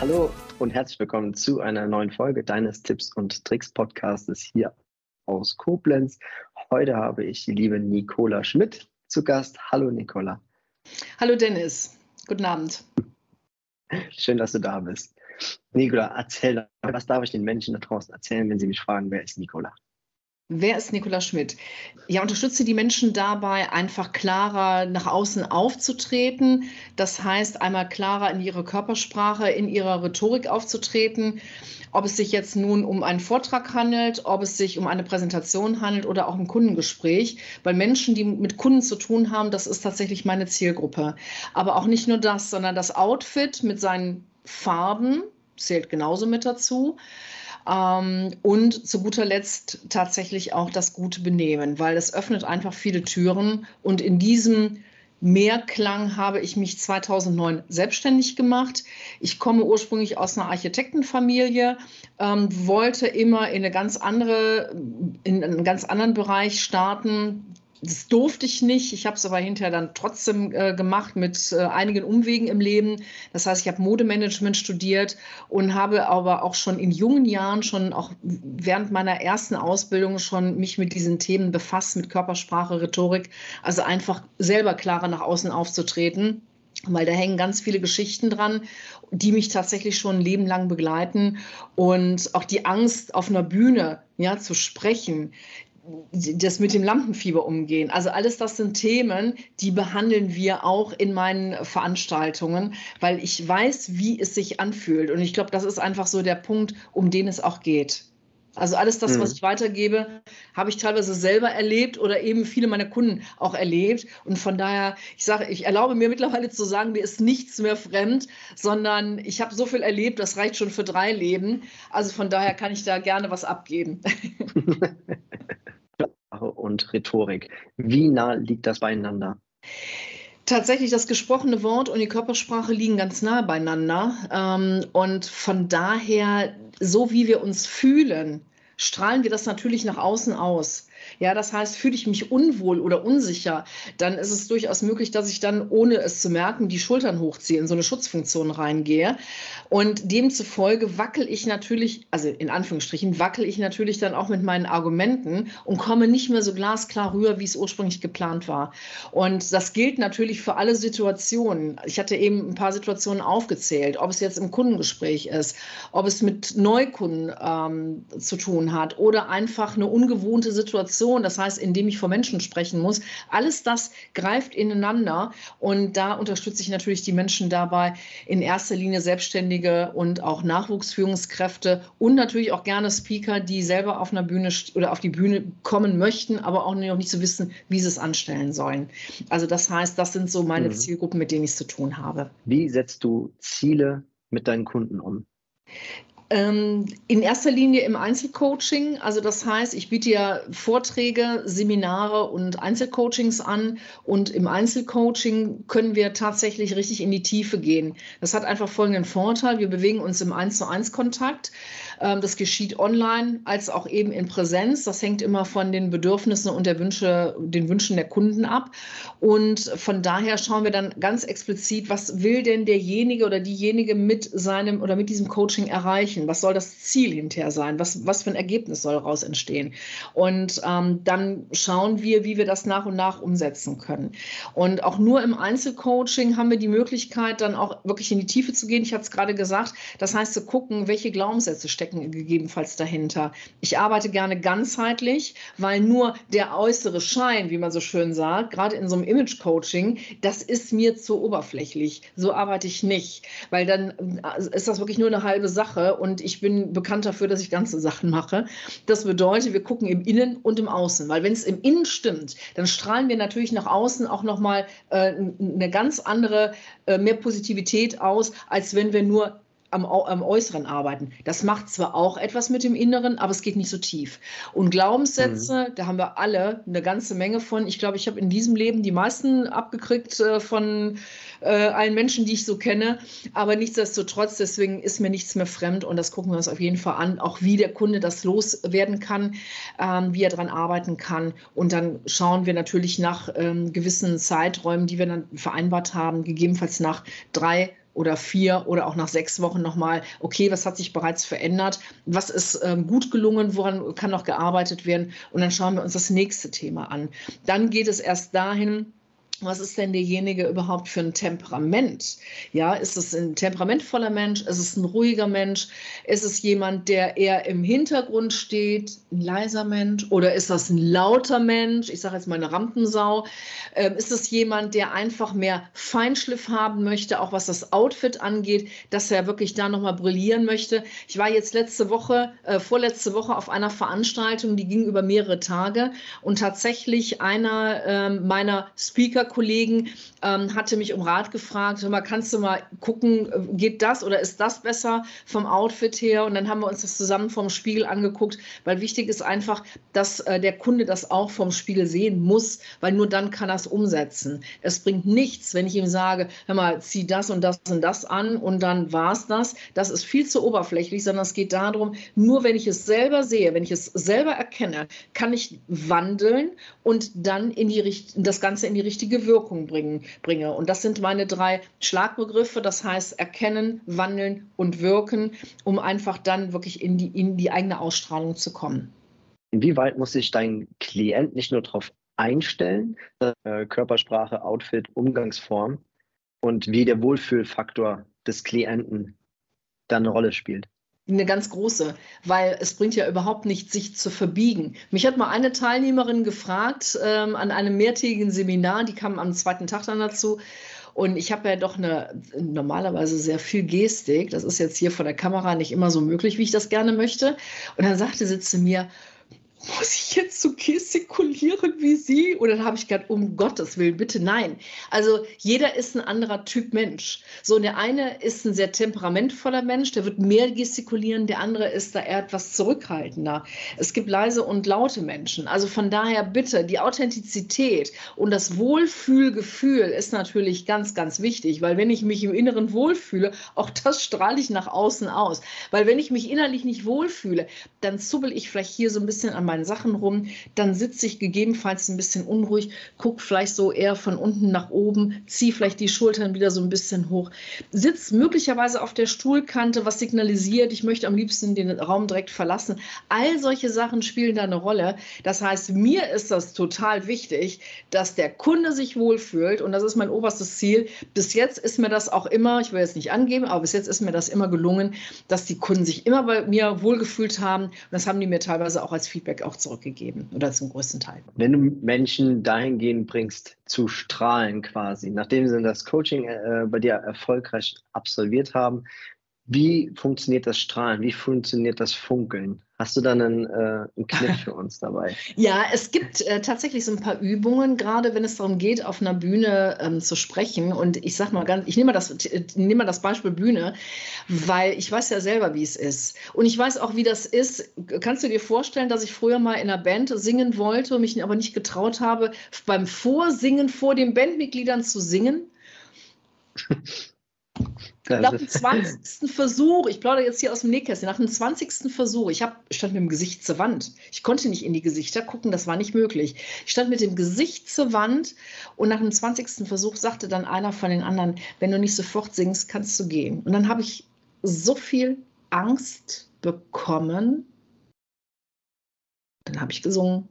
Hallo und herzlich willkommen zu einer neuen Folge deines Tipps und Tricks Podcastes hier aus Koblenz. Heute habe ich die liebe Nicola Schmidt zu Gast. Hallo Nicola. Hallo Dennis, guten Abend. Schön, dass du da bist. Nicola, erzähl, was darf ich den Menschen da draußen erzählen, wenn sie mich fragen, wer ist Nicola? Wer ist Nicola Schmidt? Ja, unterstütze die Menschen dabei, einfach klarer nach außen aufzutreten. Das heißt, einmal klarer in ihre Körpersprache, in ihrer Rhetorik aufzutreten. Ob es sich jetzt nun um einen Vortrag handelt, ob es sich um eine Präsentation handelt oder auch ein Kundengespräch. Weil Menschen, die mit Kunden zu tun haben, das ist tatsächlich meine Zielgruppe. Aber auch nicht nur das, sondern das Outfit mit seinen Farben zählt genauso mit dazu. Ähm, und zu guter Letzt tatsächlich auch das gute Benehmen, weil es öffnet einfach viele Türen. Und in diesem Mehrklang habe ich mich 2009 selbstständig gemacht. Ich komme ursprünglich aus einer Architektenfamilie, ähm, wollte immer in eine ganz andere, in einen ganz anderen Bereich starten, das durfte ich nicht. Ich habe es aber hinterher dann trotzdem äh, gemacht mit äh, einigen Umwegen im Leben. Das heißt, ich habe Modemanagement studiert und habe aber auch schon in jungen Jahren, schon auch während meiner ersten Ausbildung schon mich mit diesen Themen befasst, mit Körpersprache, Rhetorik. Also einfach selber klarer nach außen aufzutreten weil da hängen ganz viele Geschichten dran, die mich tatsächlich schon ein Leben lang begleiten und auch die Angst auf einer Bühne ja zu sprechen, das mit dem Lampenfieber umgehen. Also alles das sind Themen, die behandeln wir auch in meinen Veranstaltungen, weil ich weiß, wie es sich anfühlt. Und ich glaube, das ist einfach so der Punkt, um den es auch geht. Also alles das, was mhm. ich weitergebe, habe ich teilweise selber erlebt oder eben viele meiner Kunden auch erlebt. Und von daher, ich sage, ich erlaube mir mittlerweile zu sagen, mir ist nichts mehr fremd, sondern ich habe so viel erlebt, das reicht schon für drei Leben. Also von daher kann ich da gerne was abgeben. und Rhetorik. Wie nah liegt das beieinander? Tatsächlich, das gesprochene Wort und die Körpersprache liegen ganz nah beieinander. Ähm, und von daher, so wie wir uns fühlen, strahlen wir das natürlich nach außen aus. Ja, das heißt, fühle ich mich unwohl oder unsicher, dann ist es durchaus möglich, dass ich dann, ohne es zu merken, die Schultern hochziehe, in so eine Schutzfunktion reingehe. Und demzufolge wackel ich natürlich, also in Anführungsstrichen, wackel ich natürlich dann auch mit meinen Argumenten und komme nicht mehr so glasklar rüber, wie es ursprünglich geplant war. Und das gilt natürlich für alle Situationen. Ich hatte eben ein paar Situationen aufgezählt, ob es jetzt im Kundengespräch ist, ob es mit Neukunden ähm, zu tun hat oder einfach eine ungewohnte Situation Kommunikation, das heißt, indem ich vor Menschen sprechen muss, alles das greift ineinander und da unterstütze ich natürlich die Menschen dabei, in erster Linie Selbstständige und auch Nachwuchsführungskräfte und natürlich auch gerne Speaker, die selber auf einer Bühne oder auf die Bühne kommen möchten, aber auch noch nicht so wissen, wie sie es anstellen sollen. Also das heißt, das sind so meine mhm. Zielgruppen, mit denen ich es zu tun habe. Wie setzt du Ziele mit deinen Kunden um? Ähm, in erster Linie im Einzelcoaching. Also das heißt, ich biete ja Vorträge, Seminare und Einzelcoachings an. Und im Einzelcoaching können wir tatsächlich richtig in die Tiefe gehen. Das hat einfach folgenden Vorteil. Wir bewegen uns im 1 zu 1 Kontakt. Ähm, das geschieht online als auch eben in Präsenz. Das hängt immer von den Bedürfnissen und der Wünsche, den Wünschen der Kunden ab. Und von daher schauen wir dann ganz explizit, was will denn derjenige oder diejenige mit seinem oder mit diesem Coaching erreichen? Erreichen? Was soll das Ziel hinterher sein? Was, was für ein Ergebnis soll daraus entstehen? Und ähm, dann schauen wir, wie wir das nach und nach umsetzen können. Und auch nur im Einzelcoaching haben wir die Möglichkeit, dann auch wirklich in die Tiefe zu gehen. Ich hatte es gerade gesagt. Das heißt, zu gucken, welche Glaubenssätze stecken gegebenenfalls dahinter. Ich arbeite gerne ganzheitlich, weil nur der äußere Schein, wie man so schön sagt, gerade in so einem Image-Coaching, das ist mir zu oberflächlich. So arbeite ich nicht, weil dann äh, ist das wirklich nur eine halbe Sache und ich bin bekannt dafür, dass ich ganze Sachen mache. Das bedeutet, wir gucken im Innen und im Außen, weil wenn es im Innen stimmt, dann strahlen wir natürlich nach außen auch nochmal äh, eine ganz andere, äh, mehr Positivität aus, als wenn wir nur am, am Äußeren arbeiten. Das macht zwar auch etwas mit dem Inneren, aber es geht nicht so tief. Und Glaubenssätze, mhm. da haben wir alle eine ganze Menge von. Ich glaube, ich habe in diesem Leben die meisten abgekriegt äh, von äh, allen Menschen, die ich so kenne. Aber nichtsdestotrotz, deswegen ist mir nichts mehr fremd und das gucken wir uns auf jeden Fall an, auch wie der Kunde das loswerden kann, ähm, wie er daran arbeiten kann. Und dann schauen wir natürlich nach ähm, gewissen Zeiträumen, die wir dann vereinbart haben, gegebenenfalls nach drei oder vier oder auch nach sechs Wochen nochmal, okay, was hat sich bereits verändert, was ist ähm, gut gelungen, woran kann noch gearbeitet werden? Und dann schauen wir uns das nächste Thema an. Dann geht es erst dahin, was ist denn derjenige überhaupt für ein Temperament? Ja, ist es ein temperamentvoller Mensch? Ist es ein ruhiger Mensch? Ist es jemand, der eher im Hintergrund steht, ein leiser Mensch? Oder ist das ein lauter Mensch? Ich sage jetzt mal eine Rampensau. Ähm, ist es jemand, der einfach mehr Feinschliff haben möchte, auch was das Outfit angeht, dass er wirklich da nochmal brillieren möchte? Ich war jetzt letzte Woche, äh, vorletzte Woche auf einer Veranstaltung, die ging über mehrere Tage und tatsächlich einer äh, meiner Speaker Kollegen ähm, hatte mich um Rat gefragt, mal, kannst du mal gucken, äh, geht das oder ist das besser vom Outfit her? Und dann haben wir uns das zusammen vom Spiegel angeguckt, weil wichtig ist einfach, dass äh, der Kunde das auch vom Spiegel sehen muss, weil nur dann kann er es umsetzen. Es bringt nichts, wenn ich ihm sage, hör mal, zieh das und das und das an und dann war es das. Das ist viel zu oberflächlich, sondern es geht darum, nur wenn ich es selber sehe, wenn ich es selber erkenne, kann ich wandeln und dann in die, das Ganze in die richtige Wirkung bringen, bringe. Und das sind meine drei Schlagbegriffe, das heißt erkennen, wandeln und wirken, um einfach dann wirklich in die, in die eigene Ausstrahlung zu kommen. Inwieweit muss sich dein Klient nicht nur darauf einstellen, äh, Körpersprache, Outfit, Umgangsform und wie der Wohlfühlfaktor des Klienten dann eine Rolle spielt? Eine ganz große, weil es bringt ja überhaupt nichts, sich zu verbiegen. Mich hat mal eine Teilnehmerin gefragt ähm, an einem mehrtägigen Seminar, die kam am zweiten Tag dann dazu. Und ich habe ja doch eine normalerweise sehr viel Gestik. Das ist jetzt hier vor der Kamera nicht immer so möglich, wie ich das gerne möchte. Und dann sagte sie zu mir, muss ich jetzt so gestikulieren wie Sie? Und dann habe ich gedacht, um Gottes Willen, bitte nein. Also jeder ist ein anderer Typ Mensch. So, und der eine ist ein sehr temperamentvoller Mensch, der wird mehr gestikulieren, der andere ist da eher etwas zurückhaltender. Es gibt leise und laute Menschen. Also von daher bitte, die Authentizität und das Wohlfühlgefühl ist natürlich ganz, ganz wichtig, weil wenn ich mich im Inneren wohlfühle, auch das strahle ich nach außen aus. Weil wenn ich mich innerlich nicht wohlfühle, dann zubbel ich vielleicht hier so ein bisschen an meinen Sachen rum, dann sitze ich gegebenenfalls ein bisschen unruhig, gucke vielleicht so eher von unten nach oben, ziehe vielleicht die Schultern wieder so ein bisschen hoch, sitze möglicherweise auf der Stuhlkante, was signalisiert, ich möchte am liebsten den Raum direkt verlassen. All solche Sachen spielen da eine Rolle. Das heißt, mir ist das total wichtig, dass der Kunde sich wohlfühlt und das ist mein oberstes Ziel. Bis jetzt ist mir das auch immer, ich will jetzt nicht angeben, aber bis jetzt ist mir das immer gelungen, dass die Kunden sich immer bei mir wohlgefühlt haben und das haben die mir teilweise auch als Feedback auch zurückgegeben oder zum größten Teil. Wenn du Menschen dahingehend bringst, zu strahlen quasi, nachdem sie das Coaching äh, bei dir erfolgreich absolviert haben, wie funktioniert das Strahlen? Wie funktioniert das Funkeln? Hast du dann einen, äh, einen Kniff für uns dabei? ja, es gibt äh, tatsächlich so ein paar Übungen, gerade wenn es darum geht, auf einer Bühne ähm, zu sprechen. Und ich sag mal ganz, ich nehme mal, das, nehme mal das Beispiel Bühne, weil ich weiß ja selber, wie es ist. Und ich weiß auch, wie das ist. Kannst du dir vorstellen, dass ich früher mal in einer Band singen wollte, mich aber nicht getraut habe, beim Vorsingen vor den Bandmitgliedern zu singen? nach dem 20. Versuch, ich plaudere jetzt hier aus dem Nähkästchen, nach dem 20. Versuch, ich hab, stand mit dem Gesicht zur Wand. Ich konnte nicht in die Gesichter gucken, das war nicht möglich. Ich stand mit dem Gesicht zur Wand und nach dem 20. Versuch sagte dann einer von den anderen, wenn du nicht sofort singst, kannst du gehen. Und dann habe ich so viel Angst bekommen. Dann habe ich gesungen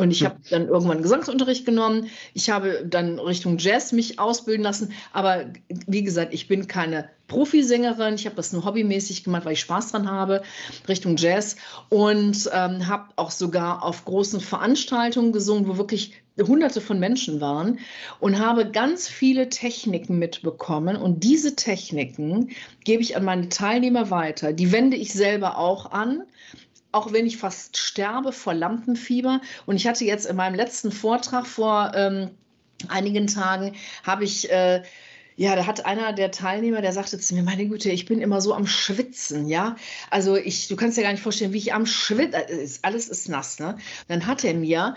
Und ich habe dann irgendwann Gesangsunterricht genommen. Ich habe dann Richtung Jazz mich ausbilden lassen. Aber wie gesagt, ich bin keine Profisängerin. Ich habe das nur hobbymäßig gemacht, weil ich Spaß dran habe, Richtung Jazz. Und ähm, habe auch sogar auf großen Veranstaltungen gesungen, wo wirklich hunderte von Menschen waren und habe ganz viele Techniken mitbekommen. Und diese Techniken gebe ich an meine Teilnehmer weiter. Die wende ich selber auch an auch wenn ich fast sterbe vor Lampenfieber. Und ich hatte jetzt in meinem letzten Vortrag vor ähm, einigen Tagen, habe ich... Äh, ja, da hat einer der Teilnehmer, der sagte zu mir, meine Güte, ich bin immer so am Schwitzen, ja. Also ich, du kannst dir gar nicht vorstellen, wie ich am Schwitzen, äh, alles ist nass, ne? Dann hat er mir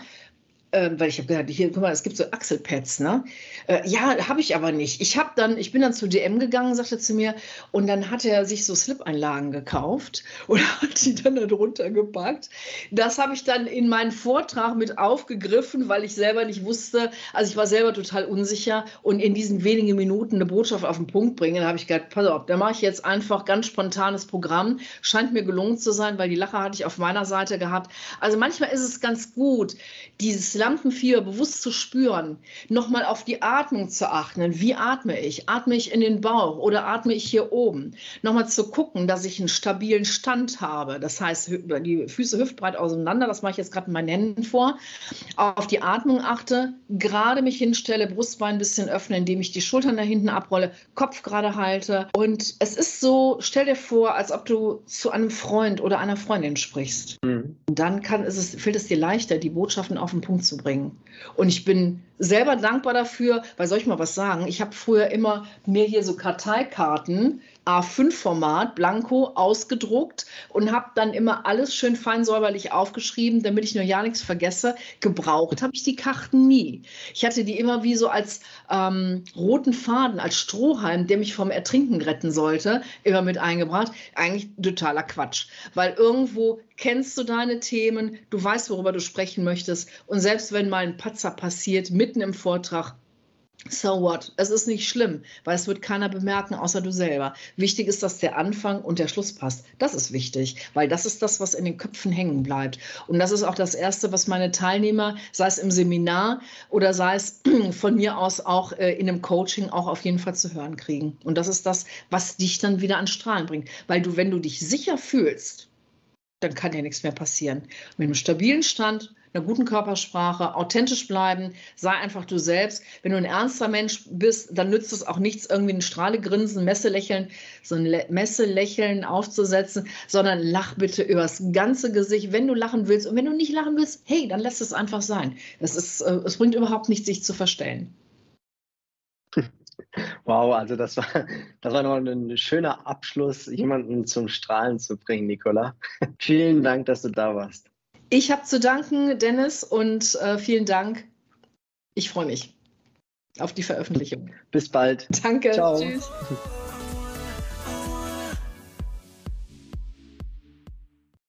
weil ich habe gedacht, hier, guck mal, es gibt so Achselpads, ne? Äh, ja, habe ich aber nicht. Ich habe dann, ich bin dann zu DM gegangen, sagte zu mir, und dann hat er sich so Slip-Einlagen gekauft und hat die dann darunter gepackt. Das habe ich dann in meinen Vortrag mit aufgegriffen, weil ich selber nicht wusste, also ich war selber total unsicher und in diesen wenigen Minuten eine Botschaft auf den Punkt bringen, da habe ich gedacht, pass auf, da mache ich jetzt einfach ganz spontanes Programm. Scheint mir gelungen zu sein, weil die Lache hatte ich auf meiner Seite gehabt. Also manchmal ist es ganz gut, dieses Lampenfieber bewusst zu spüren, nochmal auf die Atmung zu achten. Wie atme ich? Atme ich in den Bauch oder atme ich hier oben? Nochmal zu gucken, dass ich einen stabilen Stand habe. Das heißt, die Füße hüftbreit auseinander, das mache ich jetzt gerade mit meinen Händen vor. Auf die Atmung achte, gerade mich hinstelle, Brustbein ein bisschen öffne, indem ich die Schultern da hinten abrolle, Kopf gerade halte. Und es ist so, stell dir vor, als ob du zu einem Freund oder einer Freundin sprichst. Mhm. Dann kann, ist es, fällt es dir leichter, die Botschaften auf den Punkt zu bringen. Und ich bin selber dankbar dafür, weil soll ich mal was sagen? Ich habe früher immer mir hier so Karteikarten A5-Format, Blanko, ausgedruckt und habe dann immer alles schön fein säuberlich aufgeschrieben, damit ich nur ja nichts vergesse. Gebraucht habe ich die Karten nie. Ich hatte die immer wie so als ähm, roten Faden, als Strohhalm, der mich vom Ertrinken retten sollte, immer mit eingebracht. Eigentlich totaler Quatsch, weil irgendwo kennst du deine Themen, du weißt, worüber du sprechen möchtest und selbst wenn mal ein Patzer passiert, mitten im Vortrag, So what? Es ist nicht schlimm, weil es wird keiner bemerken, außer du selber. Wichtig ist, dass der Anfang und der Schluss passt. Das ist wichtig, weil das ist das, was in den Köpfen hängen bleibt. Und das ist auch das Erste, was meine Teilnehmer, sei es im Seminar oder sei es von mir aus auch äh, in einem Coaching, auch auf jeden Fall zu hören kriegen. Und das ist das, was dich dann wieder an Strahlen bringt. Weil du, wenn du dich sicher fühlst, dann kann dir nichts mehr passieren. Mit einem stabilen Stand, einer guten Körpersprache, authentisch bleiben, sei einfach du selbst. Wenn du ein ernster Mensch bist, dann nützt es auch nichts, irgendwie ein Strahlegrinsen, Messelächeln, so ein Messelächeln aufzusetzen, sondern lach bitte übers ganze Gesicht, wenn du lachen willst. Und wenn du nicht lachen willst, hey, dann lass es einfach sein. Das ist, äh, es bringt überhaupt nichts, sich zu verstellen. Wow, also das war, das war noch ein schöner Abschluss, jemanden zum Strahlen zu bringen, Nicola. vielen Dank, dass du da warst. Ich habe zu danken, Dennis, und äh, vielen Dank. Ich freue mich auf die Veröffentlichung. Bis bald. Danke. Ciao. Tschüss.